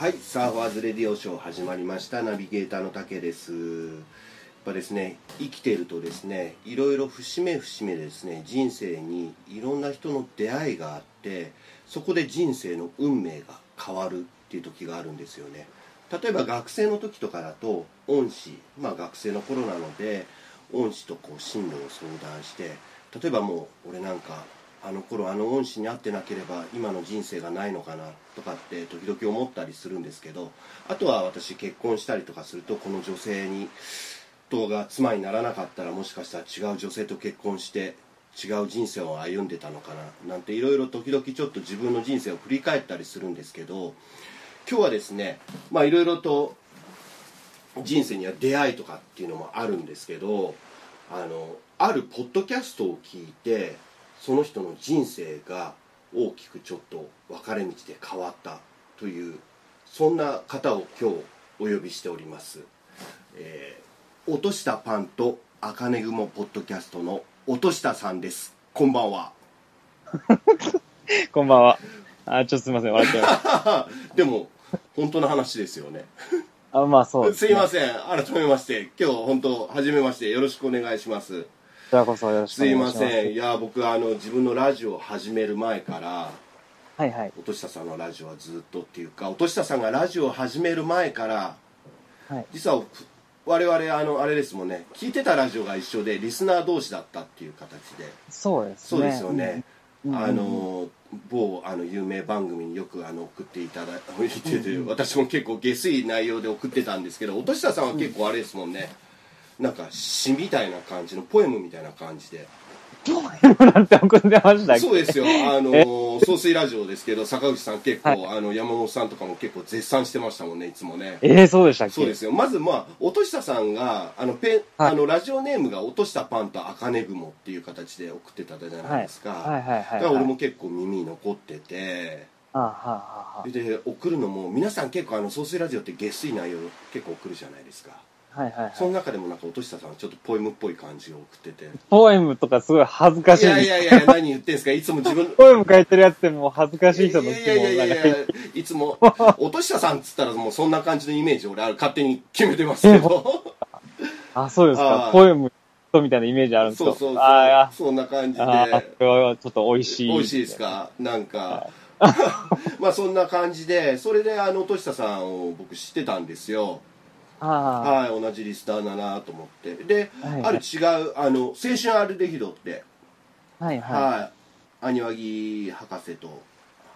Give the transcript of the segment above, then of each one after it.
はい、サーファーズレディオショー始まりました。ナビゲーターの竹です。やっぱですね、生きてるとですね、いろいろ節目節目でですね、人生にいろんな人の出会いがあって、そこで人生の運命が変わるっていう時があるんですよね。例えば学生の時とかだと、恩師、まあ学生の頃なので、恩師とこう進路を相談して、例えばもう俺なんかあの頃あの恩師に会ってなければ今の人生がないのかなとかって時々思ったりするんですけどあとは私結婚したりとかするとこの女性にとが妻にならなかったらもしかしたら違う女性と結婚して違う人生を歩んでたのかななんていろいろ時々ちょっと自分の人生を振り返ったりするんですけど今日はですねまあいろいろと人生には出会いとかっていうのもあるんですけどあのあるポッドキャストを聞いてその人の人生が大きくちょっと分かれ道で変わったというそんな方を今日お呼びしております、えー落としたパンと茜雲ポッドキャストの落としたさんです。こんばんは。こんばんは。あ、ちょっとすみません、笑っちゃいまし でも本当の話ですよね。た。あ、まあそうです、ね。すいません。改めまして今日本当初めましてよろしくお願いします。こちらこそよろしくすいまお願いします。せんいや僕あの自分のラジオを始める前からはいはい。音下さんのラジオはずっとっていうか音下さんがラジオを始める前からはい。実は我々あのあれですもんね聞いてたラジオが一緒でリスナー同士だったっていう形でそうですね。そうですよね、うん。あの某あの有名番組によくあの送っていただい てて、私も結構下水内容で送ってたんですけど音下さんは結構あれですもんね、なんか詩みたいな感じのポエムみたいな感じで。そうですよ。あの総水ラジオですけど坂口さん結構、はい。あの山本さんとかも結構絶賛してましたもんねいつもね。えー、そうでしたっけ？そうですよ。まずまあ音下さんがあのペン、はい。あのラジオネームが落としたパンと茜雲っていう形で送ってたじゃないですか、はいはいはいはい。だから俺も結構耳に残ってて。あはあはあはで送るのも皆さん結構あの総水ラジオって下水内容結構送るじゃないですか。あ。はいはいはい。その中でもなんか音下さんはちょっとポエムっぽい感じを送ってて。ポエムとかすごい恥ずかしい。いやいやいや何言ってんすか？いつも自分 ポエム書いてるやつってもう恥ずかしい人のいやいやいやいつも音下さんっつったらもうそんな感じのイメージ俺ある勝手に決めてますけど。あ、そうですあか。ー。ポエムみたいなイメージあるんですか？そうそうそう。そんな感じで。あー、それはちょっと美味しい。美味しいですか？なんか。まあそんな感じでそれであの音下さんを僕知ってたんですよ。あはい同じリスターだなと思ってで、はいある違うあの青春アルデヒドってあ。はいはい。はい博士と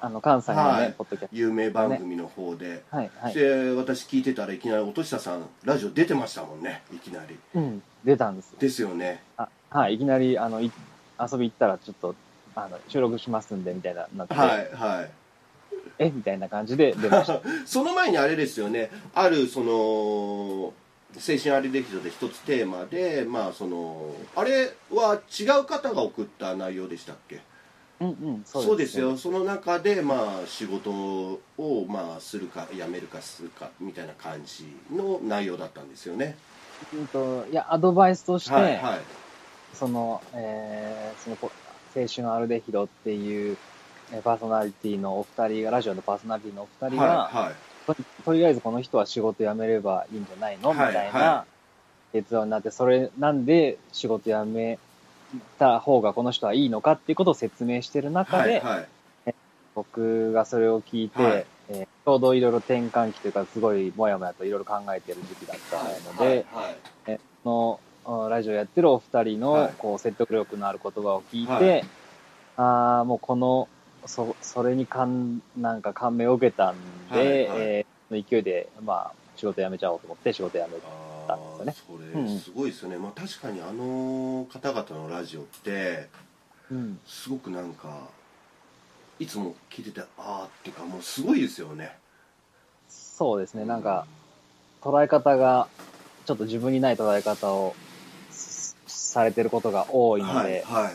あの、関西のはいね、ポッドキャス有名番組の方で、ト。はいはい。で私聞いてたらいきなり音下さんラジオ出てましたもんねいきなりうん。出たんですよ。ですよねあはい、いきなり、あの、い遊び行ったら、ちょっと、あの、収録しますんで、みたいな、なって、はいはい えみたいな感じで出ました。その前にあれですよね。あるその青春アリデヒドで一つテーマでまあそのあれは違う方が送った内容でしたっけ？うんうん、そうですよ。その中でまあ仕事をまあするか辞めるかするかみたいな感じの内容だったんですよね。うんと、いや、アドバイスとして、はいはい。その、えー、その、こ青春アルデヒドっていう、えーパーソナリティのお二人が、ラジオのパーソナリティのお二人が、はいはい。ととりあえずこの人は仕事辞めればいいんじゃないの？みはい。たいはな結論になって、それなんで仕事辞めた方がこの人はいいのかっていうことを説明してる中で、はいはい。僕がそれを聞いて、はい。えーちょうどいろいろ転換期というか、すごいもやもやといろいろ考えてる時期だったので、はいはい。えこのあラジオやってるお二人はい。のこう説得力のある言葉を聞いて、はい。ああもうこのそそれに感なんか感銘を受けたんで、はいはい。えーその勢いで、まあ、仕事辞めちゃおうと思って仕事辞めあたんですよね。ーそれすごいですよね、まあ、確かにあの方々のラジオってうん、すごくなんかいつも聞いててああっていうかもうすごいですよね。そうですね。なんか捉え方がちょっと自分にない捉え方をすされてることが多いので、はいはい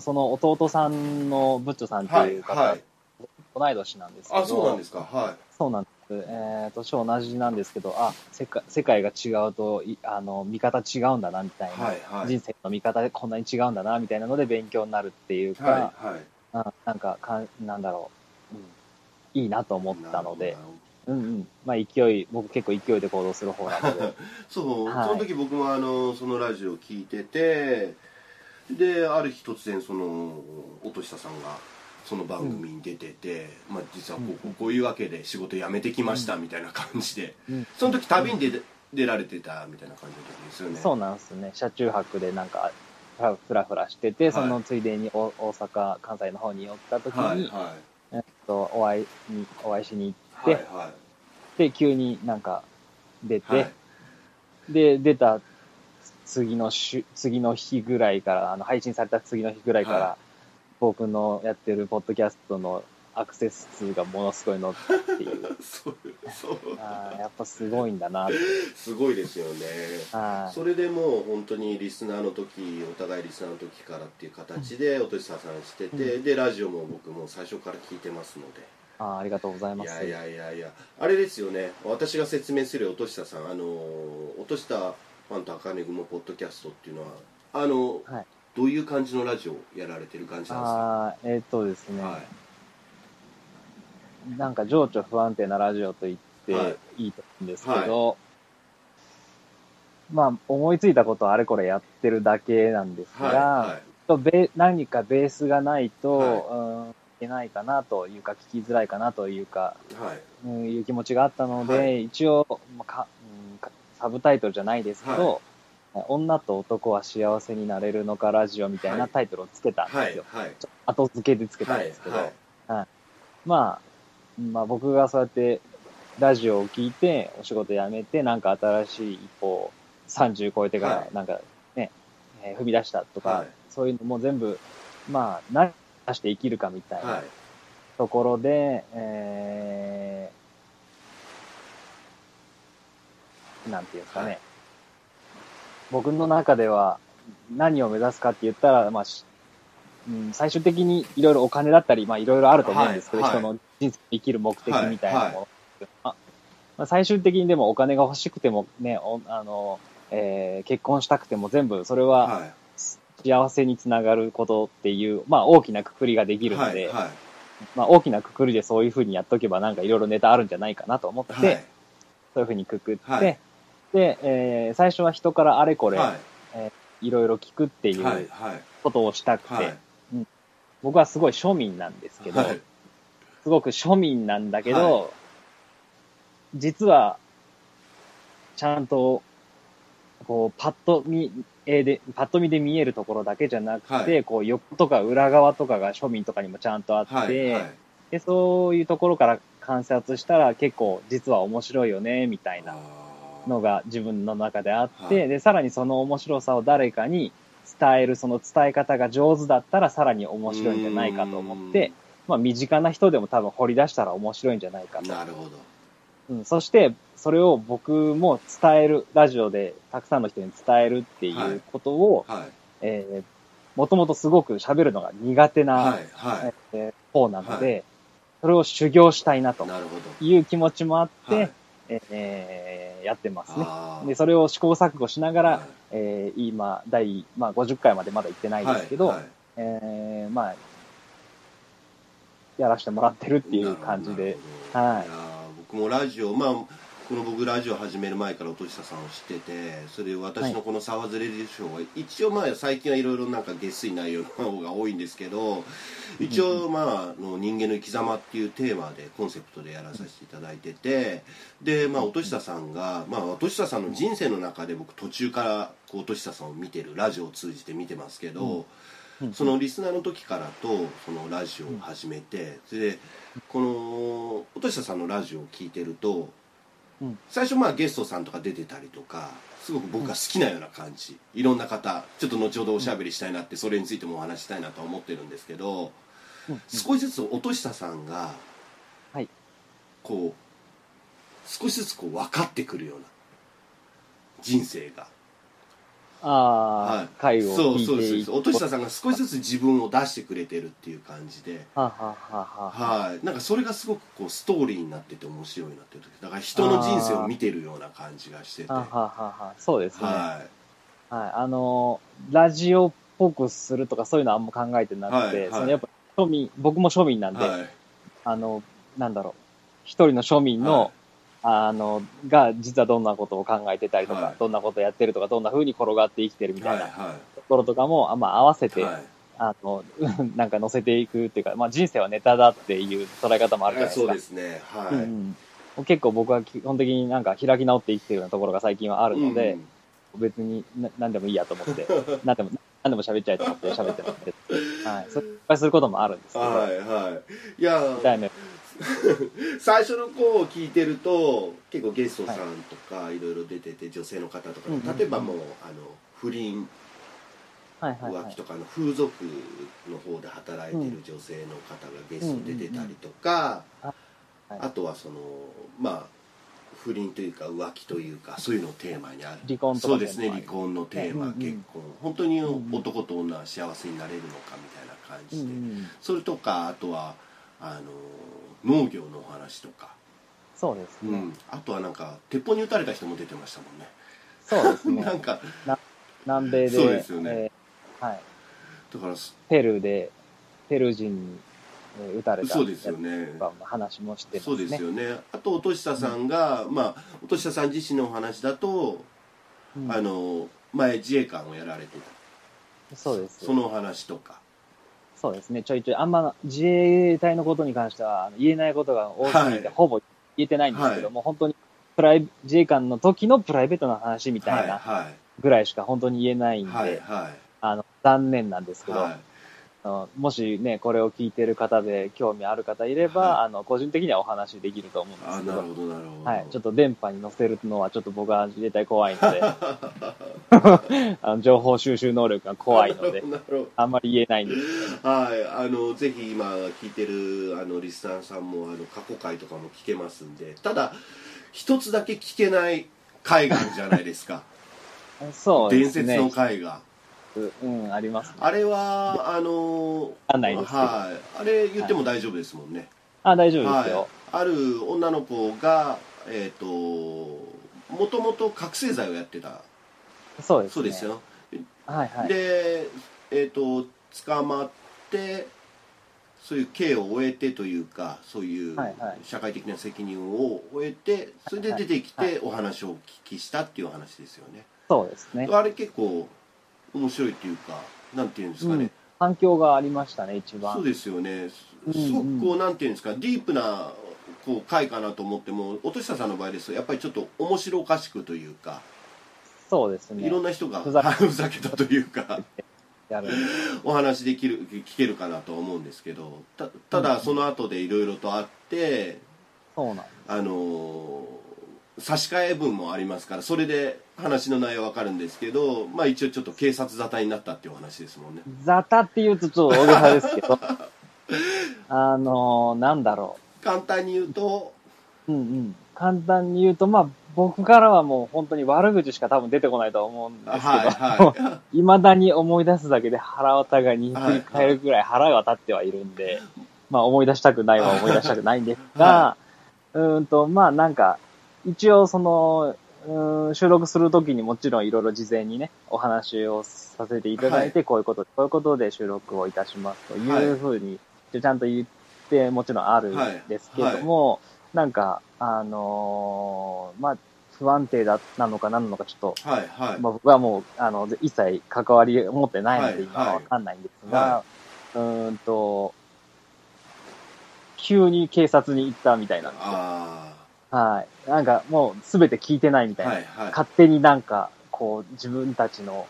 その弟さんのブッチョさんってはいいう方、はい同い年なんですけど。あそうなんですか。はそうなんです。えー、年同じなんですけど、あ、世界世界が違うと、いあの、見方違うんだな、みたいな、はいはい。人生の見方でこんなに違うんだな、みたいなので勉強になるっていうか、いはいはい。あなんかかん、なんだろう、うん、いいなと思ったので、うんうん。まあ勢い、僕結構勢いで行動する方なので。そう、はい。その時僕もあのそのラジオを聞いててである日突然その音下さんがその番組に出てて、まあ、実はこうこういうわけで仕事辞めてきましたみたいな感じで、うん。その時旅に出,、出られてたみたいな感じの時ですよね。そうなんですね。車中泊でなんか、ふらふらしてて、そのついでにお大阪、関西の方に寄った時に、はいはえっと、お会いに、お会いしにい行って、はい。で、急になんか出て、はい。で、出た次の週、次の日ぐらいから、あの、配信された次の日ぐらいから、は僕のやってるポッドキャストのアクセス数がものすごい乗ったっていう。そうそう。あーやっぱすごいんだな。すごいですよね。はい。それでもう本当にリスナーの時お互いリスナーの時からっていう形で音下さんしてて、うでラジオも僕も最初から聞いてますので。あーありがとうございます。いやいやいやいや。あれですよね。私が説明する音下さんあの音下ファンと赤根雲ポッドキャストっていうのはあの、はい。どういう感じのラジオをやられてる感じなんですか？ああ、えーっとですね、はい。なんか情緒不安定なラジオと言ってはい。いいと思うんですけど、まあ思いついたことをあれこれやってるだけなんですが、はいはい。とベ何かベースがないと、はい。うんいけないかなというか聞きづらいかなというか、はい。うん、いう気持ちがあったので、はい。一応、まあサブタイトルじゃないですけど、女と男は幸せになれるのかラジオみたいはない。タイトルをつけたんですよ。はい後付けでつけたんはいですけど、はいまあ、まあ僕がそうやってラジオを聞いて、お仕事辞めて、なんか新しい一歩、30超えてかはい、らなんかね、えー踏み出したとか、はい。そういうのも全部、まあ、何出して生きるかみたいはない。ところで、えー、なんていうんですかね、はい。僕の中では何を目指すかって言ったら、まあ、しうん、最終的にいろいろお金だったり、まあいろいろあると思うんですけど、はいはい。人の人生生きる目的みたいなはいもの。あまあ、最終的にでもお金が欲しくてもね、おあの、えー結婚したくても全部それははい。幸せにつながることっていう、まあ大きなくくりができるので、はいはい。まあ大きなくくりでそういうふうにやっとけばなんかいろいろネタあるんじゃないかなと思って、はい。そういうふうにくくって、はいで、えー最初は人からあれこれ、はい。いろいろ聞くっていうはいはい。ことをしたくて、はい。僕はすごい庶民なんですけど、はい。すごく庶民なんだけど、は実は、ちゃんと、こう、パッと見、えーで、パッと見で見えるところだけじゃなくて、はい。こう、横とか裏側とかが庶民とかにもちゃんとあって、はいはい。で、そういうところから観察したら結構実は面白いよね、みたいなのが自分の中であって、はい。で、さらにその面白さを誰かに伝える、その伝え方が上手だったらさらに面白いんじゃないかと思って、まあ身近な人でも多分掘り出したら面白いんじゃないかと。なるほど。うん、そして、それを僕も伝える、ラジオでたくさんの人に伝えるっていはいうことを、はい。えー、もともとすごく喋るのが苦手な、はいはえー方なので、はそれを修行したいなという気持ちもあって、はいえーやってますね。で、それを試行錯誤しながら、はい。えー今、第、まあ、50回までまだ行ってないですけど、はいはい。えーまあ、やらせてもらってるっていう感じで、はい。僕もラジオまあこの僕ラジオ始める前から音下さんを知っててそれで私のこの「沢ズレディショー」は一応まあ最近はいろいろなんか下水内容の方が多いんですけど一応まああの人間の生き様っていうテーマでコンセプトでやらさせていただいててでまあ音下さんがまあ音下さんの人生の中で僕途中からこう音下さんを見てるラジオを通じて見てますけど、うん。そのリスナーの時からとそのラジオを始めてそれでこの音下さんのラジオを聞いてるとうん最初まあゲストさんとか出てたりとかすごく僕が好きなような感じ。いろんな方ちょっと後ほどおしゃべりしたいなってそれについてもお話ししたいなとは思ってるんですけどうん。少しずつ音下さんがはい。こう少しずつこう分かってくるような人生がああ、はい。回をそうそうそうそう。音下さんが少しずつ自分を出してくれてるっていう感じで。はあはあはあは。あはい、なんかそれがすごくこうストーリーになってて面白いなっていう時。だから人の人生を見てるような感じがしてて。はあはあは。そうですね。はい。はあのー、ラジオっぽくするとかそういうのはあんま考えてなくて、はいはい。そのやっぱ庶民、僕も庶民なんで、いはい。あの、なんだろう、一人の庶民の、はいあの、が、実はどんなことを考えてたりとか、はい。どんなことやってるとか、どんな風に転がって生きてるみたいなはいはところとかも、あまあ、合わせて、いはい。あの、なんか載せていくっていうか、まあ、人生はネタだっていう捉え方もあるじゃないですか。そうですね。はい、うん。うん結構僕は基本的になんか開き直って生きてるようなところが最近はあるので、うん。別にな何でもいいやと思って、何でも、何でも喋っちゃえと思って喋ってますけど、はい。それ失敗することもあるんですけど、はいはい。いや痛い目 最初の子を聞いてると結構ゲストさんとかい。ろいろ出てて女性の方とか、うんうんうん。例えばもうあの不倫浮気。とかの風俗の方で働いてる女性の方がゲストで出てたりとか、はい。あとはそのまあ不倫というか浮気というかそういうのをテーマにある。離婚そうですね離婚のテーマ、うんうん結婚本当にうんうん。男と女は幸せになれるのかみたいな感うんじで、うん、それとかあとはあの農業のお話とか、そうですね。うん、あとはなんか鉄砲に撃たれた人も出てましたもんねそうですね。なんか南米で、そうですよねえーはい。だからそペルーで、ペルー人にえー撃たれたそうですよね話もしてますそうね。ですよねあと音下さんが、まあ音下さん自身のお話だと、うんあの前自衛官をやられてたそうです。そのお話とかそうですね。ちょいちょい、あんま自衛隊のことに関しては言えないことが多すぎて、はい。ほぼ言えてないんですけどはい。も、本当にプライ自衛官の時のプライベートな話みたいなはぐらいしか本当に言えないんで、いはい。はあの残念なんですけど、いはいあのもしね、これを聞いてる方で興味ある方いれば、はい。あの個人的にはお話できると思うんですけど。あなる、ほどなるほど。はい、ちょっと電波に載せるのはちょっと僕は自衛隊怖いので、あの情報収集能力が怖いので、なるほど。あんまり言えないんですけど、はい、あのぜひ今聞いてるあのリスナーさんもあの過去回とかも聞けますんで。ただ一つだけ聞けない回があるじゃないですか。そうですね。伝説の回がうん、ありますね。あれはあのわかんないですけどはいあれ言っても大丈夫ですもんね、あ、大丈夫ですよ。はい、ある女の子がえっ、ともともと覚醒剤をやってたそうです、ね。そうです。よ、はいはい。でえっ、と捕まってそういう刑を終えてというかそういうはいはい社会的な責任を終えてそれで出てきはいてお話をお聞きしたっていうお話ですよね、そうですね。あれ結構面白いっていうかなんていうんですかね、うん反響がありましたね、一番。そうですよねうんすすごくこうなんていうんですかディープなこう回かなと思っても音下さんの場合ですとやっぱりちょっと面白おかしくというか、そうですね。いろんな人がふざけ ふざけたというか。お話できる聞けるかなとは思うんですけどたただその後でいろいろとあってそうなん。あのー差し替え文もありますからそれで話の内容わかるんですけどまあ一応ちょっと警察沙汰になったっていうお話ですもんね。ザタって言うとちょっと大げさですけど、あのー、なんだろ簡単に言うとう。うんうん。簡単に言うと、まあ、僕からはもう本当に悪口しか多分出てこないと思うんですけど、はいは 未だに思い出すだけで腹渡がにひっくり返るぐらい腹が立ってはいるんで、まあ思い出したくないは思い出したくないんですが、はうーんと、まあなんか、一応その、うーん収録するときにもちろんいろいろ事前にね、お話をさせていただいて、こういうこと、こういうことで収録をいたしますというふうに、ちゃんと言ってもちろんあるんですけども、なんか、あのーまあ、不安定だ、なのか何なのかちょっと、いはいはい。まあ、僕はもう、あの、一切関わりを持ってないので、はい今はわかんないんですが、はうーんと、急に警察に行ったみたいな。んですよ。あはい。なんかもうすべて聞いてないみたいな。あはいはい。勝手になんか、こう、自分たちの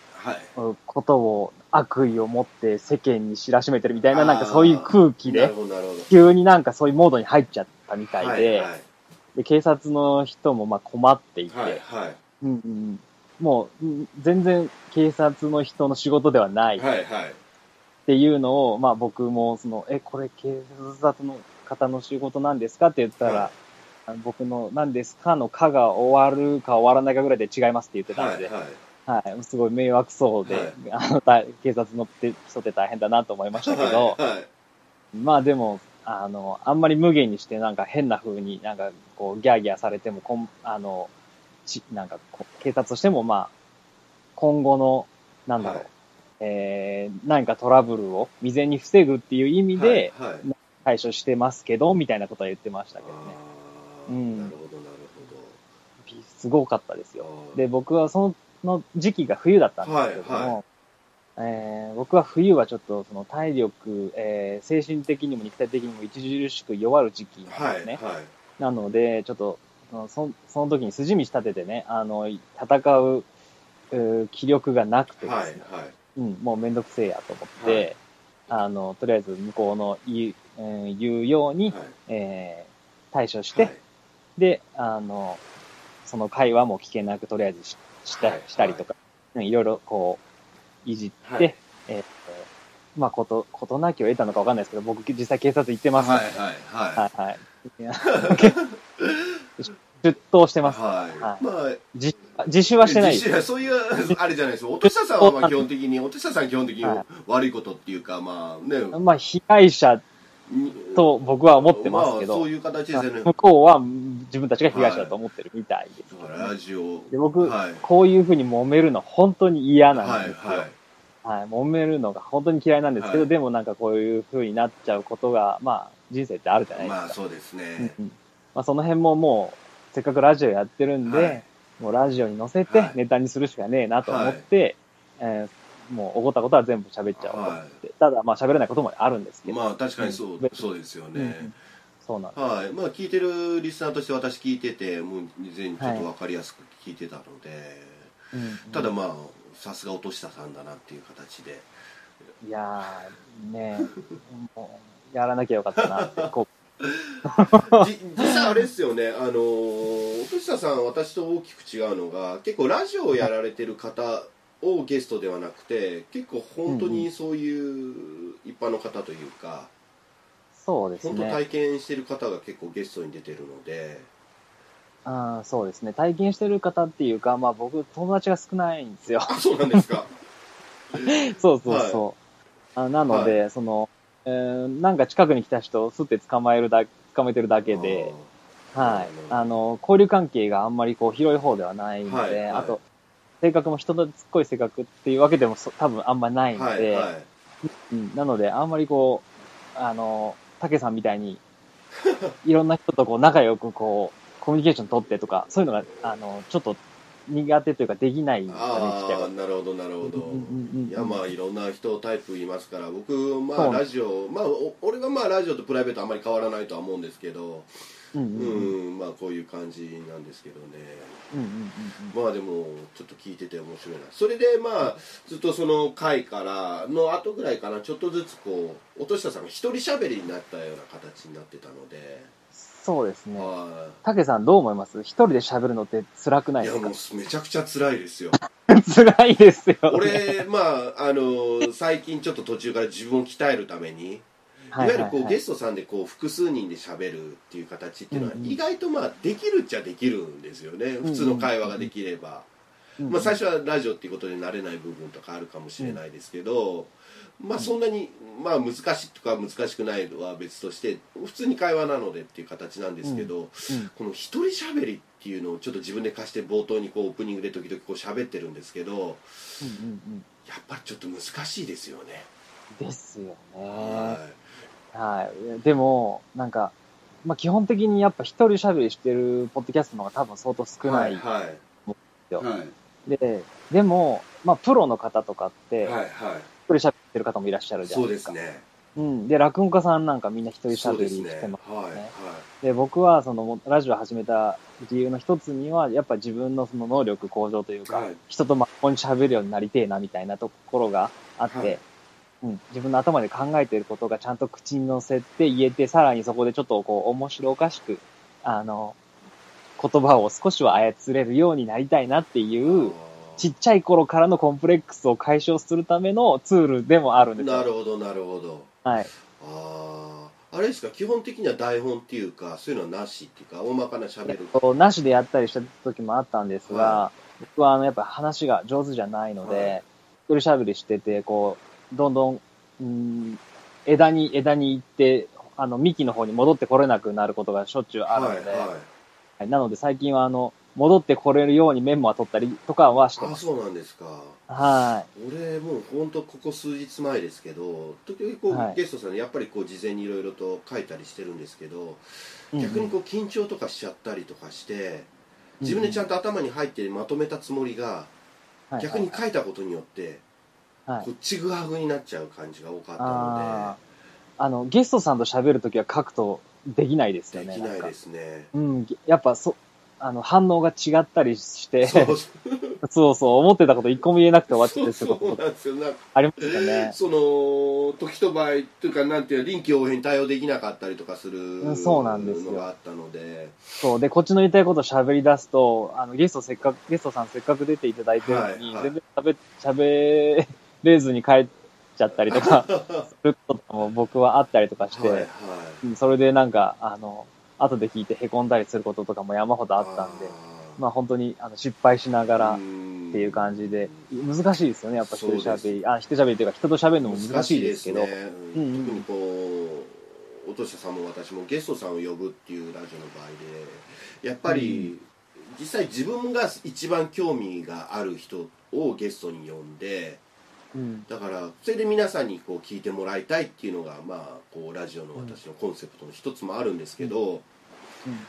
ことを悪意を持って世間に知らしめてるみたいな、なんかそういう空気で、急になんかそういうモードに入っちゃったみたいで、はいはい。で警察の人もまあ困っていて、はいはい。うんうん、もううん全然警察の人の仕事ではない。っはいはい。ていうのを、まあ僕もその、え、これ警察の方の仕事なんですか？って言ったら、はいあの僕の何ですかのかが終わるか終わらないかぐらいで違いますって言ってたので、はいはい。はい、すごい迷惑そうで、はい。あの大警察のって人って大変だなと思いましたけど、はいはい。まあでも、あの、あんまり無限にしてなんか変な風になんかこうギャーギャーされてもこん、あの、ち、なんか警察としてもまあ、今後の、なんだろう、はい。えー、何かトラブルを未然に防ぐっていう意味で対処してますけど、みたいなことは言ってましたけどね。うん。なるほどなるすごかったですよ。で、僕はその時期が冬だったんですけれども、はいはえー僕は冬はちょっとその体力、えー精神的にも肉体的にも著しく弱る時期なんはいですね。はいなので、ちょっと、そその時に筋道立ててね、あの、戦う、うー気力がなくてですね、はいはい。うん、もうめんどくせえやと思って、あの、とりあえず向こうの言う,、えー言うように、はい。えー対処して、はいで、あの、その会話も聞けなくとりあえずしした,、はいしたりとか、うんいろいろこう、いじって、はい。えーまあ、こと、ことなきを得たのかわかんないですけど、僕実際警察行ってます。はいはいはい。はいはい。出頭してます。はい。はい。まあ自自首はしてない。です。そういうあれじゃないですよ。音下さんはまあ 基本的に音下さんは基本的にはい。悪いことっていうかまあね。まあ、被害者にと僕は思ってますけど、まあそういう形ですよね。向こうは自分たちが被害者だと思ってるみたいです。だからラジオ。で僕、はい。こういうふうに揉めるの本当に嫌なんはいですよ。はいはい、揉めるのが本当に嫌いなんですけど、はい。でもなんかこういう風になっちゃうことが、まあ、人生ってあるじゃないですか。まあそうですうんねうん。まあ、その辺ももう、せっかくラジオやってるんで、はい。もうラジオに載せてはい。ネタにするしかねえなと思って、えーもう、おごったことは全部喋っちゃおうと思って。ただ、まあ喋れないこともあるんですけど。まあ確かにそううん。そうですようんうん。ねそうなんです。はい。まあ聞いてるリスナーとして私聞いててもう以前ちょっと分かりやすく聞いてたので。うんうん。ただまあさすが音下さんだなっていう形で。いやー、ねえ、もう、やらなきゃよかったなって、こ じ実際あれですよね。あのー音下さん私と大きく違うのが結構ラジオをやられてる方をゲストではなくて結構本当にそういう一般の方というか、う、そうです本当ね。体験してる方が結構ゲストに出てるのであーそうですね。体験してる方っていうか、まあ僕、友達が少ないんですよ。あそうなんですか そうそうそう。あなので、その、えーなんか近くに来た人をすって捕まえるだ、捕まえてるだけで、はい。あの、交流関係があんまりこう広い方ではないので、はいはいあと、性格も人とつっこい性格っていうわけでもそ多分あんまないので、はいはい。うん、なのであんまりこう、あの、竹さんみたいに、いろんな人とこう仲良くこう、コミュニケーション取ってとか、そういうのが、あの、ちょっと苦手というかできないなるほどなるほど、うんうんうんいやまあいろんな人タイプいますから僕まあラジオまあお俺はまあラジオとプライベートあんまり変わらないとは思うんですけどうんううんまあこういう感じなんですけどね。うんうんうんまあでもちょっと聞いてて面白いな。それでまあずっとその回からの後ぐらいかなちょっとずつこう音下さんが一人喋りになったような形になってたので、そうですね。は竹さんどう思います？一人で喋るのって辛くないいいやですか？もうめちゃくちゃ辛いですよ。辛いですよ、ね。俺まああの最近ちょっと途中から自分を鍛えるためにいわゆるこうゲスストさんでこう複数人で喋るっていう形っていうのは意外とまあできるっちゃできるんですよね。普通の会話ができれば、トまあ、最初はラジオっていうことで慣れない部分とかあるかもしれないですけど、まあそんなにまあ難しいとか難しくないのは別として普通に会話なのでっていう形なんですけど、うん。この一人喋りっていうのをちょっと自分で貸して冒頭にこうオープニングで時々こう喋ってるんですけどうんうんうん。やっぱりちょっと難しいですよね。ですよね。ははい。でも、なんか、まあ基本的にやっぱ一人喋りしてるポッドキャストの方が多分相当い少ないはいはいよはいで、でも、まあプロの方とかって、はいはい一人喋ってる方もいらっしゃるじゃなそいうでか。ですすねうん。で、落語家さんなんかみんな一人喋りそうですねしてますよはいね。で、僕はそのもラジオを始めた理由の一つには、やっぱ自分のその能力向上というか、はい人とまっこに喋るようになりてえなみたいなところがあって、はいうん、自分の頭で考えていることがちゃんと口に乗せて言えて、さらにそこでちょっとこう面白おかしく、あの、言葉を少しは操れるようになりたいなっていう、ちっちゃい頃からのコンプレックスを解消するためのツールでもあるんですよ。なるほどなるほど。はい。あああれですか基本的には台本っていうかそういうのはなしっていうか大まかな喋る。となしでやったりした時もあったんですが、は僕はあのやっぱ話が上手じゃないのはで、一人喋りしてて、こう、どんどん、うん、枝に、枝に行って、あの、幹の方に戻ってこれなくなることがしょっちゅうあるので、はいはい。はい。なので最近はあの、戻ってこれるようにメモは取ったりとかはしてます。あそうなんですか。は俺もう本当ここ数日前ですけど時々こう、はい。ゲストさんにやっぱりこう事前にいろいろと書いたりしてるんですけど、い。逆にうん。こう緊張とかしちゃったりとかして自分でちゃんと頭に入ってまとめたつもりが、はい。逆に書いたことによって、はい。こうちぐはぐになっちゃう感じが多かったあのー。あの、ゲストさんと喋るときは書くとできないですよね。でできないですね。うん、やっぱそ、あの、反応が違ったりして、そうそう。そう、思ってたこと一個も言えなくて終わっちゃって そうなんですよ。なんかありますよね。その時と場合というかなんていうの臨機応変に対応できなかったりとかするうんそうなんですよ。のがあったので。そう。で、こっちの言いたいことを喋り出すと、あの、ゲストせっかく、ゲストさんせっかく出ていただいてるのに、はいはい。全然喋、喋れずに帰っちゃったりとか、することも僕はあったりとかして、はいはい。うんそれでなんか、あの、後で聞いて凹んだりすることとかも山ほどあったんで、まあ本当にあの失敗しながら、っていう感じで、難しいですよね、やっぱ一人喋り。あ、一人喋りというか人と喋るのも難しいですけど。ね。うんうん特にこう落としたさんも私もゲストさんを呼ぶっていうラジオの場合でやっぱり、実際自分が一番興味がある人をゲストに呼んでうん。だからそれで皆さんにこう聞いてもらいたいっていうのがまあこうラジオの私のコンセプトの一つもあるんですけど、うん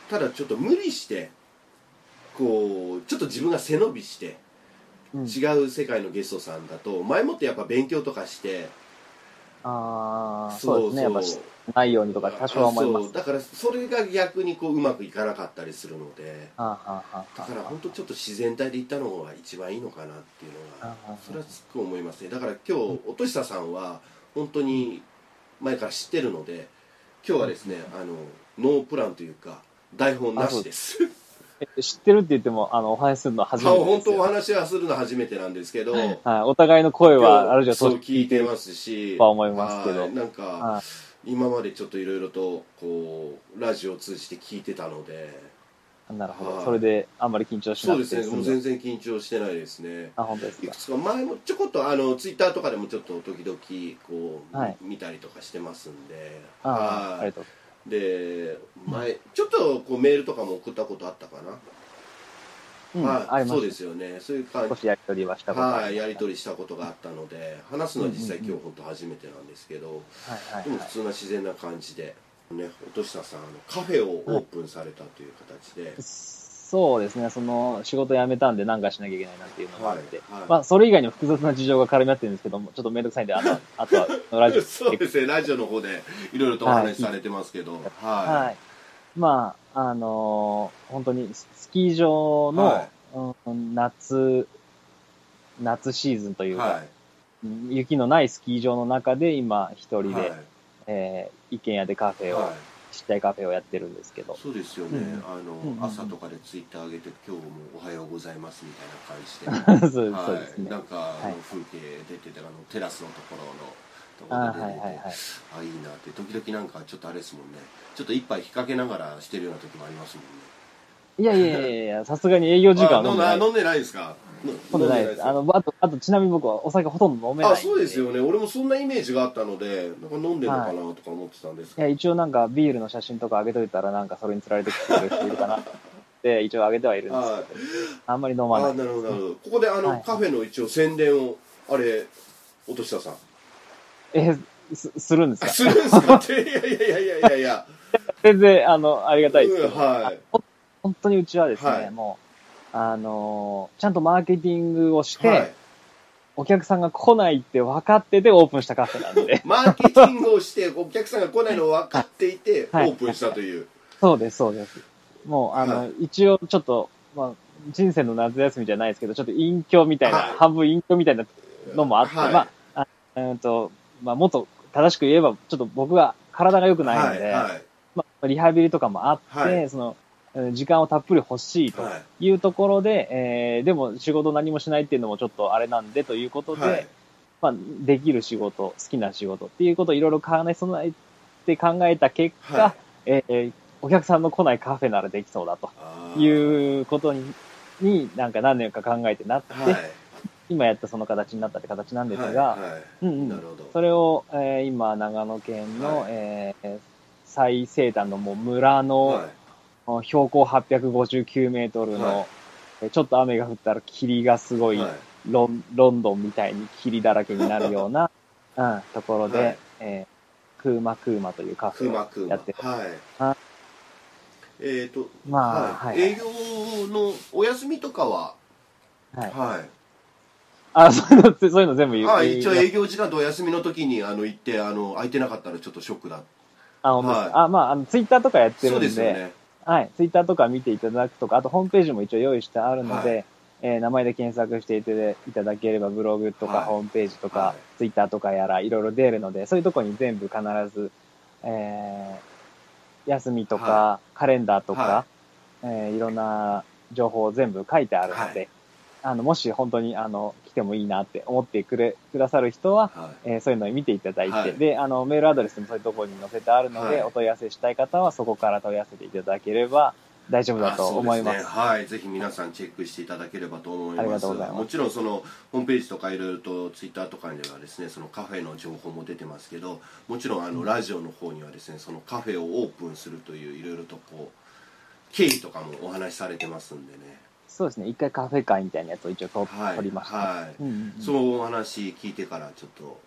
ただちょっと無理してこうちょっと自分が背伸びしてうん、違う世界のゲストさんだと前もってやっぱ勉強とかしてああ、そうですね。やっぱしうないようにとか多少は思います。だからそれが逆にこううまくいかなかったりするので。だから本当ちょっと自然体で行ったのが一番いいのかなっていうのがあそれはすっごい思いますね。だから今日音下さんは本当に前から知ってるので今日はですねあのノープランというか台本なしです。え知ってるって言っても、あの、お話しするのは初めて。本当お話はするの初めてなんですけどはい。お互いの声は、ある程度そう聞いてますしとは思いますけど。はい。なんかは今までちょっといろいろとこうラジオを通じて聞いてたのでい。なるほど。はいそれで、あんまり緊張しなそうですねもう済んだ全然緊張してないですねあ、本当ですか。いくつか前もちょこっとあのツイッターとかでもちょっと時々こう、はい見たりとかしてますんでああ、はいありがとう。で前ちょっとこうメールとかも送ったことあったかな、はいそうですよね。そういう感じ。少しやりとりはしたことあはいやり取りしたことがあったので話すのは実際今日本当初めてなんですけど、でも普。通な自然な感じでね音下さんあのカフェをオープンされたという形で、そうですね、その仕事辞めたんで何かしなきゃいけないなっていうのがあって、はいはい。まあそれ以外にも複雑な事情が絡み合ってるんですけども、ちょっとめんどくさいんで、あの、あとはラジオそうですね。ラジオの方でいろいろとお話しされてますけど。はい、はい。まあ、あのー本当にススキー場の、はうん夏、夏シーズンというか、はい。うん雪のないスキー場の中で今一人で、はい。えー一軒家でカフェを、はい。ちっちゃいカフェをやってるんですけど、そうですよね、うん。あの、うんうんうん。朝とかでツイッター上げて今日もおはようございますみたいな感じで。そうですね。なんか、はい。風景出ててあのテラスのところのはいはいはい。あいいなって。時々なんかちょっとあれですもんね。ちょっと一杯引っ掛けながらしてるような時もありますもんね。いやいやいやいや、さすがに営業時間は飲んでない。あ飲んでないですか？飲んでないです。あの、あと、あと、ちなみに僕はお酒ほとんど飲めない。あそうですよね。俺もそんなイメージがあったのでなんか飲んでるのかなとか思ってたんですけど、い。や、一応なんかビールの写真とか上げといたらなんかそれに釣られてきてくれる人いるかな。って、一応上げてはいるんですはい。けど、あんまり飲まない。あなるほどなるほど。ここであの、はい。カフェの一応宣伝をあれ音下さんえ、す、するんですか？するんですか？いやいやいやいやいや 全然、あの、ありがたいです。けど、うんはい。ほ本当にうちはですね、はい。もう、あのーちゃんとマーケティングをして、はい。お客さんが来ないって分かっててオープンしたカフェなんで。マーケティングをしてお客さんが来ないのを分かっていてオはい。ープンしたという、そうです、そうです。もう、あの、はい。一応ちょっと、まあ、人生の夏休みじゃないですけど、ちょっと隠居みたいな、はい。半分隠居みたいなのもあって、はい。まあ、あうんと、まあ、もっと正しく言えば、ちょっと僕が体が良くないので、はいはい。まあ、リハビリとかもあって、はい。その、うん時間をたっぷり欲しいとはいいうところで、えーでも仕事何もしないっていうのもちょっとあれなんでということで、はい。まあ、できる仕事、好きな仕事っていうことをいろいろ考え備えて考えた結果、はい。えーお客さんの来ないカフェならできそうだということに、になんか何年か考えてなって、はい今やったその形になったって形なんですが、はいはい。うんうん。なるほど。それを、えー今長野県の、はい。えー最西端のもう村の、はい。標高859メートルの、はい。えーちょっと雨が降ったら霧がすごい、はい。ロンロンドンみたいに霧だらけになるような、うん、ところで、はい。えークーマクーマというカフェをやってる。はい。はえっ、と、まあ、はい。営業のお休みとかは？はい。はいあ、そういうの、そういうの全部言う。はい、一応営業時間とお休みの時にあの行ってあの空いてなかったらちょっとショックだ。あ、本当ですか。はあ、まあ、あの、ツイッターとかやってるそんで、うでね。はい。ツイッターとか見ていただくとか、あとホームページも一応用意してあるので、はい。えー名前で検索していただいただければ、ブログとかはい。ホームページとか、はい。ツイッターとかやら、いろいろ出るので、そういうとこに全部必ず、えー休みとか、はカレンダーとか、はえーいろんな情報全部書いてあるので、はい。あの、もし本当に、あの、来てもいいなって思ってくれ、くださる人は、はい。えーそういうのを見ていただいて、はい。で、あの、メールアドレスもそういうところに載せてあるので、はい。お問い合わせしたい方はそこから問い合わせていただければ大丈夫だと思います。ね、はい、ぜひ皆さんチェックしていただければと思います。ありがとうございます。もちろんそのホームページとかいろいろとツイッターとかにはですね、そのカフェの情報も出てますけど、もちろんあのラジオの方にはですね、そのカフェをオープンするといういろいろとこう経緯とかもお話しされてますんでね。そうですね。一回カフェ会みたいなやつを一応と、はい取りました。はいうんうんうんそのお話聞いてからちょっと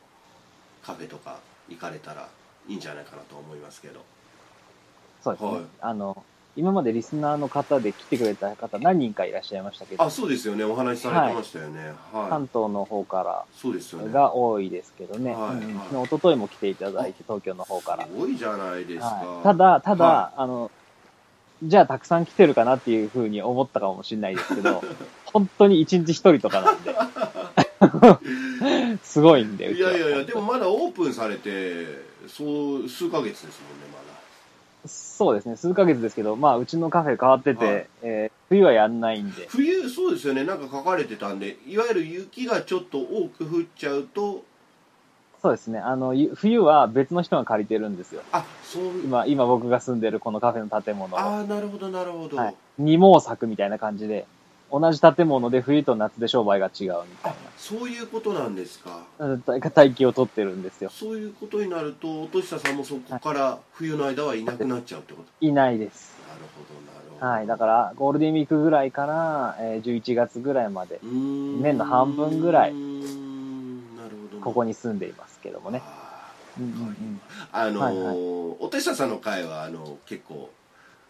カフェとか行かれたらいいんじゃないかなと思いますけど。そうですね。はいあの、今までリスナーの方で来てくれた方何人かいらっしゃいましたけど、あ、そうですよね。お話しされてましたよね。はい。関東の方からそうですよね。が多いですけどね。はいはい一昨日も来ていただいて、東京の方から。すごいじゃないですか。はい、ただ、ただ、はあの、じゃあたくさん来てるかなっていうふうに思ったかもしれないですけど、本当に一日一人とかなんで。すごいんで、いやいやいや、でもまだオープンされて、そう、数ヶ月ですもんね、まそうですね、数ヶ月ですけど、まあ、うちのカフェ変わってて、はいえー冬はやんないんでだ。、冬、そうですよね、なんか書かれてたんで、いわゆる雪がちょっと多く降っちゃうと、そうですね、あの、ゆ冬は別の人が借りてるんですよ。あ、そう、今、今僕が住んでるこのカフェの建物を。ああ、なるほど、なるほど。はい。二毛作みたいな感じで、同じ建物で冬と夏で商売が違うみたいあ、そういうことなんですか。な、うん待機を取ってるんですよ。そういうことになると、落としたさんもそこから冬の間はいなくなっちゃうってこと？いないです。なるほど、なるほど。はい。だから、ゴールデンウィークぐらいから、えー11月ぐらいまで、年の半分ぐらい。ここに住んでいますけどもね。あーうんうんうん。あのーはいはい。お手下さんの回はあの結構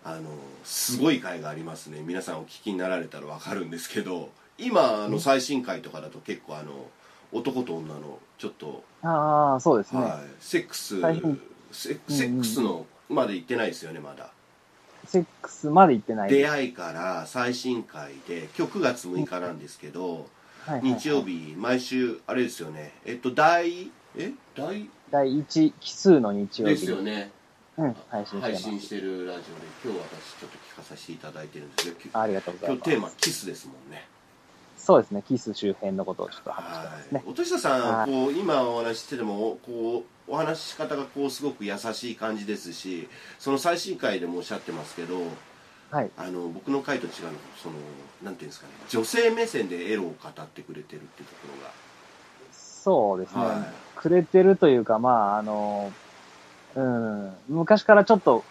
あのすごい回がありますね。皆さんお聞きになられたらわかるんですけど今あの最新回とかだと結構あの男と女のちょっと、ああ、そうですね。はい、セックスセセックスのまで行ってないですよねまだ。セックスまで行ってない出会いから最新回で今日9月6日なんですけど、はいはいはい。日曜日毎週あれですよね。えっと第え？第？第1奇数の日曜ですよね。うん、配信して配。信してるラジオで。今日私ちょっと聞かさせていただいてるんですけどありがとうございます。今日テーマキスですもんね。そうですね、キス周辺のことをちょっと話してますね。おとしさん、はい。こう今お話ししててもこうお話し方がこうすごく優しい感じですしその最新回でもおっしゃってますけどはい。あの僕の回と違うのはそのなんていうんですかね。女性目線でエロを語ってくれてるっていうところが。そうですね、はいくれてるというか、まあ、あの、うん、昔からちょっと、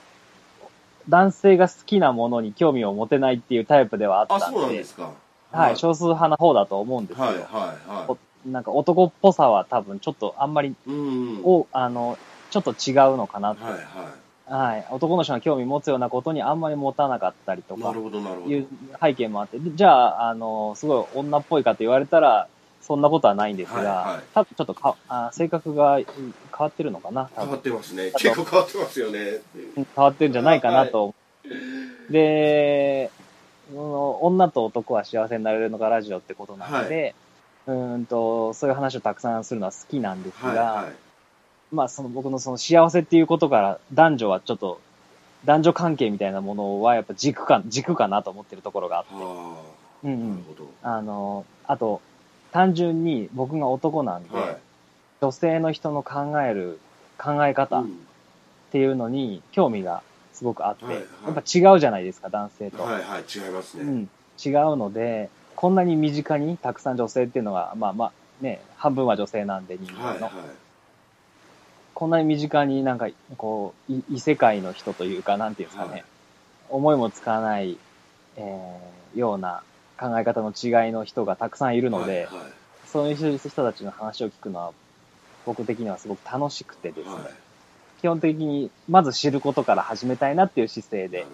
男性が好きなものに興味を持てないっていうタイプではあったんで、あそうなんですか。はい、少数派な方だと思うんですよ。はいはいはおなんか男っぽさは多分ちょっとあんまり、いうんうん。お、あの、ちょっと違うのかなと。はいははい。男の人が興味持つようなことにあんまり持たなかったりとか。いなる、ほどなるほど。いう背景もあって、でじゃあ、あの、すごい女っぽいかと言われたら、そんなことはないんですが、はいはい。多分ちょっとかあ性格がうん変わってるのかな変わってますね。結構変わってますよね。変わってるんじゃないかなと。で、その女と男は幸せになれるのがラジオってことなので、うーんと、そういう話をたくさんするのは好きなんですが、はいはい。まあその僕のその幸せっていうことから男女はちょっと、男女関係みたいなものはやっぱ軸か、軸かなと思ってるところがあって。はうんあの、あと、単純に僕が男なんで、はい。女性の人の考える考え方っうん。ていうのに興味がすごくあって、はいはい。やっぱ違うじゃないですか、男性と。はいはい違いますね、うん、違うので、こんなに身近にたくさん女性っていうのが、まあまあね、半分は女性なんで人間の、はいはい。こんなに身近になんか、こう、い異世界の人というか、なんていうんですかね、はい。思いもつかない、えーような考え方の違いの人がたくさんいるので、はいはい。そういう人たちの話を聞くのは、僕的にはすごく楽しくてですね、はい。基本的にまず知ることから始めたいなっていう姿勢で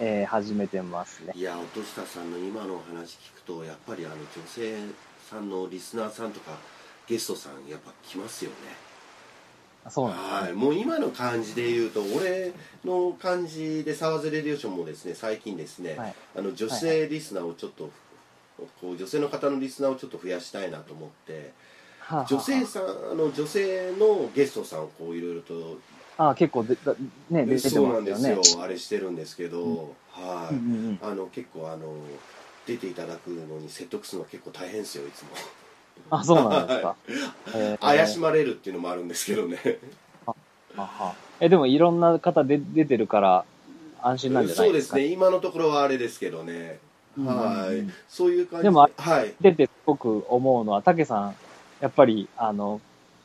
えー始めてますね。いや音下さんの今のお話聞くとやっぱりあの女性さんのリスナーさんとかゲストさんやっぱ来ますよねそうなん。はい。もう今の感じで言うと俺の感じで沢津レディオションもですね最近ですね、はい。あの女性リスナーをちょっと、こう女性の方のリスナーをちょっと増やしたいなと思ってはあはあ。女性さんあの女性のゲストさんをこういろいろとああ、結構で、だね、出てそうますよなんですよ。ね。あれしてるんですけど、うん。はい、うんうんうん。あの結構あの出ていただくのに説得するの結構大変ですよいつもあ、そうなんですか。えー。怪しまれるっていうのもあるんですけどね。ははえ、でもいろんな方で出てるから安心なんじゃなそいうでか。ですすね。今のところはあれですけどね、うん。はい、うんそういう感じ。でもはい。出てすごく思うのは、たけさん、やっぱり、あの、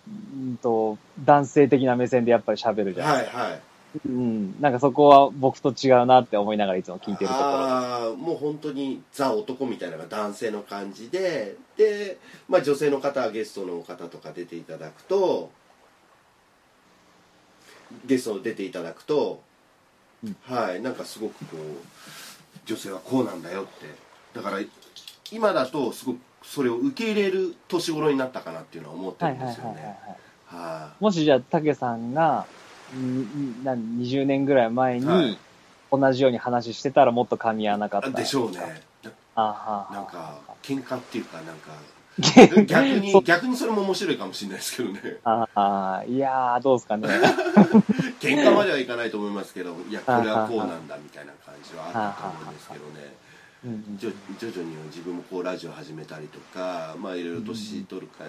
うんと、男性的な目線でやっぱり喋るじゃないですか。はいはいうん。なんかそこは僕と違うなって思いながらいつも聞いてるところ。ああもう本当にザ男みたいなのが男性の感じでで、まあ、女性の方ゲストの方とか出ていただくとゲスト出ていただくと、うん。はいなんかすごくこう女性はこうなんだよって。だから今だとすごくそれを受け入れる年頃になったかなっていうのは思ってはるんですよね。はもしじゃあ、たけさんが、んな20年ぐらい前はい。に、同じように話してたらもっと噛み合わなかった。いでしょうね。あはあ。なんか喧嘩っていうかなんか逆 逆に逆にそれも面白いかもしれないですけどね。ああ、いやー、どうですかね。喧嘩まではいかないと思いますけどいやこれはこうなんだみたいな感じはあったと思うんですけどね。徐々に自分もこうラジオ始めたりとかまあいろいろ年取るか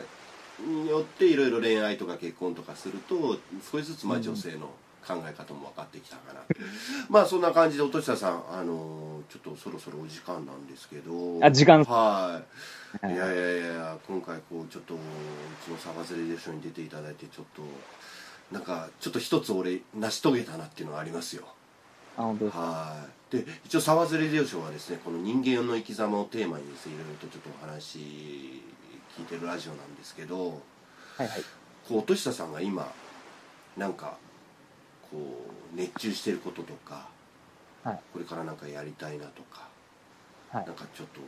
によっていろいろ恋愛とか結婚とかすると少しずつまあ女性の考え方も分かってきたかな、まあそんな感じで音下さんあのちょっとそろそろお時間なんですけど。あ時間はい。い。やいやいや今回こうちょっとうちのサバズレディオショーに出ていただいてちょっとなんかちょっと一つ俺成し遂げたなっていうのがありますよ。あ、本当ですか？はい。で一応サバズレディオショーはですねこの人間の生き様をテーマにですねいろいろとちょっとお話聞いてるラジオなんですけどはいはい。こう音下さんが今なんかこう熱中してることとか、はい。これからなんかやりたいなとかはい。なんかちょっと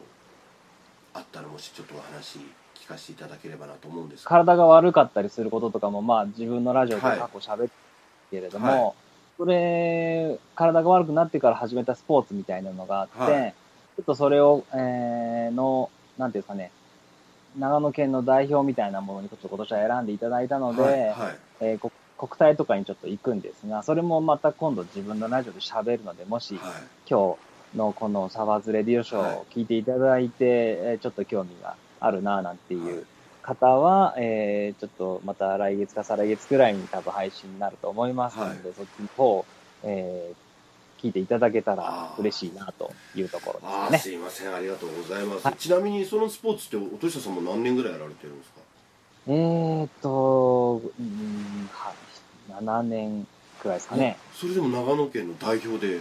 あったらもしちょっとお話聞かせていただければなと思うんですけど。体が悪かったりすることとかも、まあ自分のラジオではい。過去喋ってけれども、はい。それ、体が悪くなってから始めたスポーツみたいなのがあって、はい。ちょっとそれを、えー、の、なんていうんですかね、長野県の代表みたいなものにちょっと今年は選んでいただいたので、はいはい。えーこ国体とかにちょっと行くんですが、それもまた今度自分のラジオで喋るので、もし、はい。今日のこのサバズレディオショーを聞いていただいて、えーちょっと興味があるななんていう方は、えーちょっとまた来月か再来月くらいに多分配信になると思いますので、そっちの方、えー聞いていただけたら嬉しいなというところですね。すいません。ありがとうございます、はい。ちなみにそのスポーツって音下さんも何年ぐらいやられてるんですか？えーっと、うん、は7年くらいですかね。それでも長野県の代表で。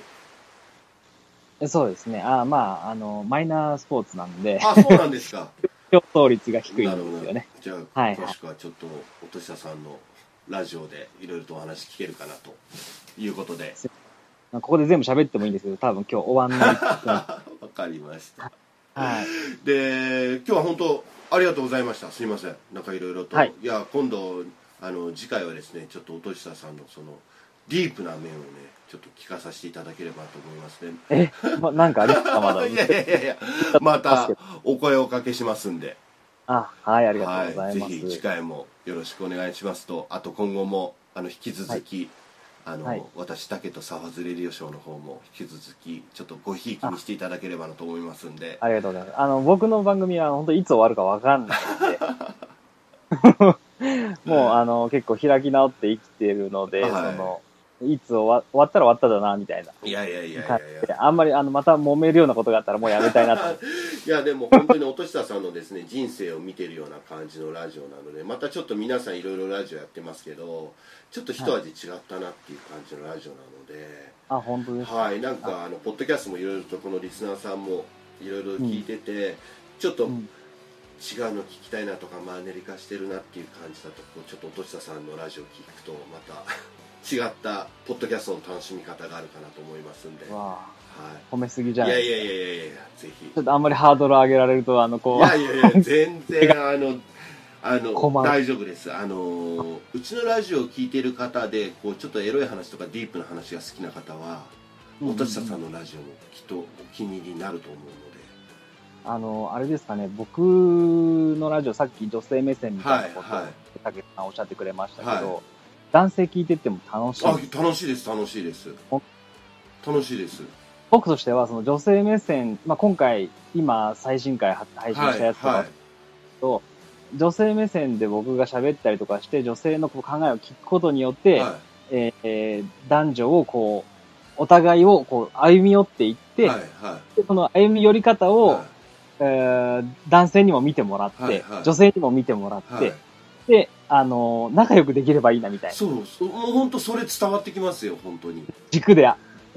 えそうですね。あーまあ、あの、マイナースポーツなんで、あそうなんですか。競争率が低いんですよね。じゃあ、はい。詳しくはちょっと音下さんのラジオでいろいろとお話聞けるかなということで。まあここで全部喋ってもいいんですけど、多分今日終わんない。わかりました。はい。で今日は本当ありがとうございました。すいません。なんかいろいろと、はい。や今度あの次回はですねちょっと音下さんのそのディープな面をねちょっと聞かさせていただければと思いますね。え、ま、なんかありますか？まだ。いやいやいや。いやまたお声をおかけしますんで。あ、はい、ありがとうございます。はい、ぜひ次回もよろしくお願いしますとあと今後もあの引き続き、あのはい。私だけと沢ズレディオショーの方も。引き続きちょっとごひいきにしていただければなと思いますんで。ありがとうございます。あの、僕の番組は本当いつ終わるかわかんないんで、もうあの、結構開き直って生きてるので、はい。その、いつ終わ終わったら終わっただな、みたいな。いやいやいやいやいやあんまり、あの、また揉めるようなことがあったらもうやめたいなと。いやでも本当に音下さんのですね人生を見てるような感じのラジオなのでまたちょっと皆さんいろいろラジオやってますけどちょっと一味違ったなっていう感じのラジオなので、あ、本当ですか？はいなんかあのポッドキャストもいろいろとこのリスナーさんもいろいろ聞いてて、ちょっとうん違うの聞きたいなとかマンネリ化してるなっていう感じだとちょっと音下さんのラジオ聞くとまた違ったポッドキャストの楽しみ方があるかなと思いますんで、はわ褒めすぎじゃい。いないやいやいやいやいや、ぜひ。ちょっとあんまりハードル上げられると、あの、こいうやいやいや、全然、あの、あの、大丈夫です。あの、うちのラジオを聞いてる方で、こう、ちょっとエロい話とかディープな話が好きな方は、うんうんうん音下さんのラジオもきっとお気に入りになると思うので。あの、あれですかね、僕のラジオ、さっき女性目線みたいなことを、はいはいさんおっしゃってくれましたけど、はい男性聞いてても楽しい。あ。楽しいです楽しいです。ほ楽しいです。僕としては、その女性目線、まあ、今回、今、最新回配信したやつとか、はいと、女性目線で僕が喋ったりとかして、女性のこう考えを聞くことによって、はえーえー男女をこう、お互いをこう歩み寄っていっいて、はいはでその歩み寄り方を、い。はえー男性にも見てもらって、はいはい。女性にも見てもらって、で、あのー仲良くできればいいなみたいな。そうそうもう本当それ伝わってきますよ本当に。軸で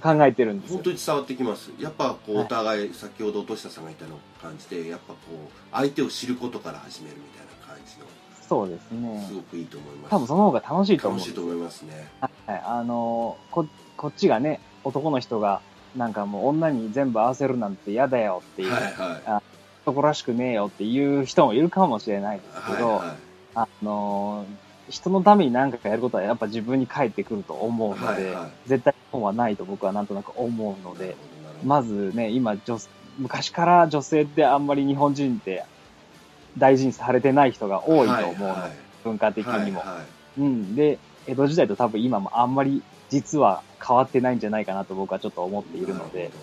考えてるんですよ。本。当に伝わってきます。やっぱこうはい。お互い、先ほど落下さんが言ったの感じでやっぱこう相手を知ることから始めるみたいな感じの。そうですね。す。ごくいいと思います。多分その方が楽しいと思う。楽しいと思いますね。はい、あのーこ、こっちがね、男の人が、なんかもう女に全部合わせるなんて嫌だよっていう、はいはい。男らしくねえよっていう人もいるかもしれないですけど、はいはあのー人のために何かやることはやっぱ自分に返ってくると思うので、はいはい。絶対損はないと僕はなんとなく思うので、まずね、今女、昔から女性ってあんまり日本人って大事にされてない人が多いと思うので、はいはい。文化的にも、はいはい。うん。で、江戸時代と多分今もあんまり実は変わってないんじゃないかなと僕はちょっと思っているので、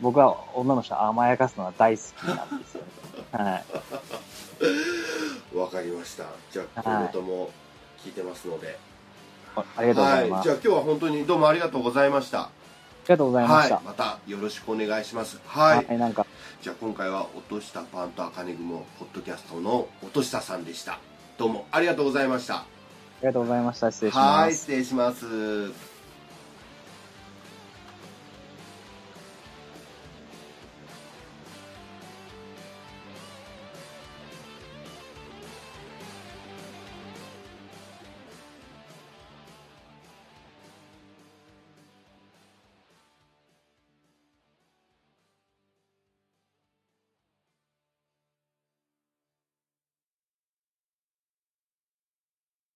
僕は女の人を甘やかすのが大好きなんですよね。はい。わかりましたじゃあ今後とも聞いてますので、あありがとうございます。じゃあ今日は本当にどうもありがとうございましたありがとうございました。はい、またよろしくお願いしますはい、はい、なんか、じゃあ今回は落としたパンと赤ネグモポッドキャストの落としたさんでしたどうもありがとうございましたありがとうございました。失礼しはいます。失礼します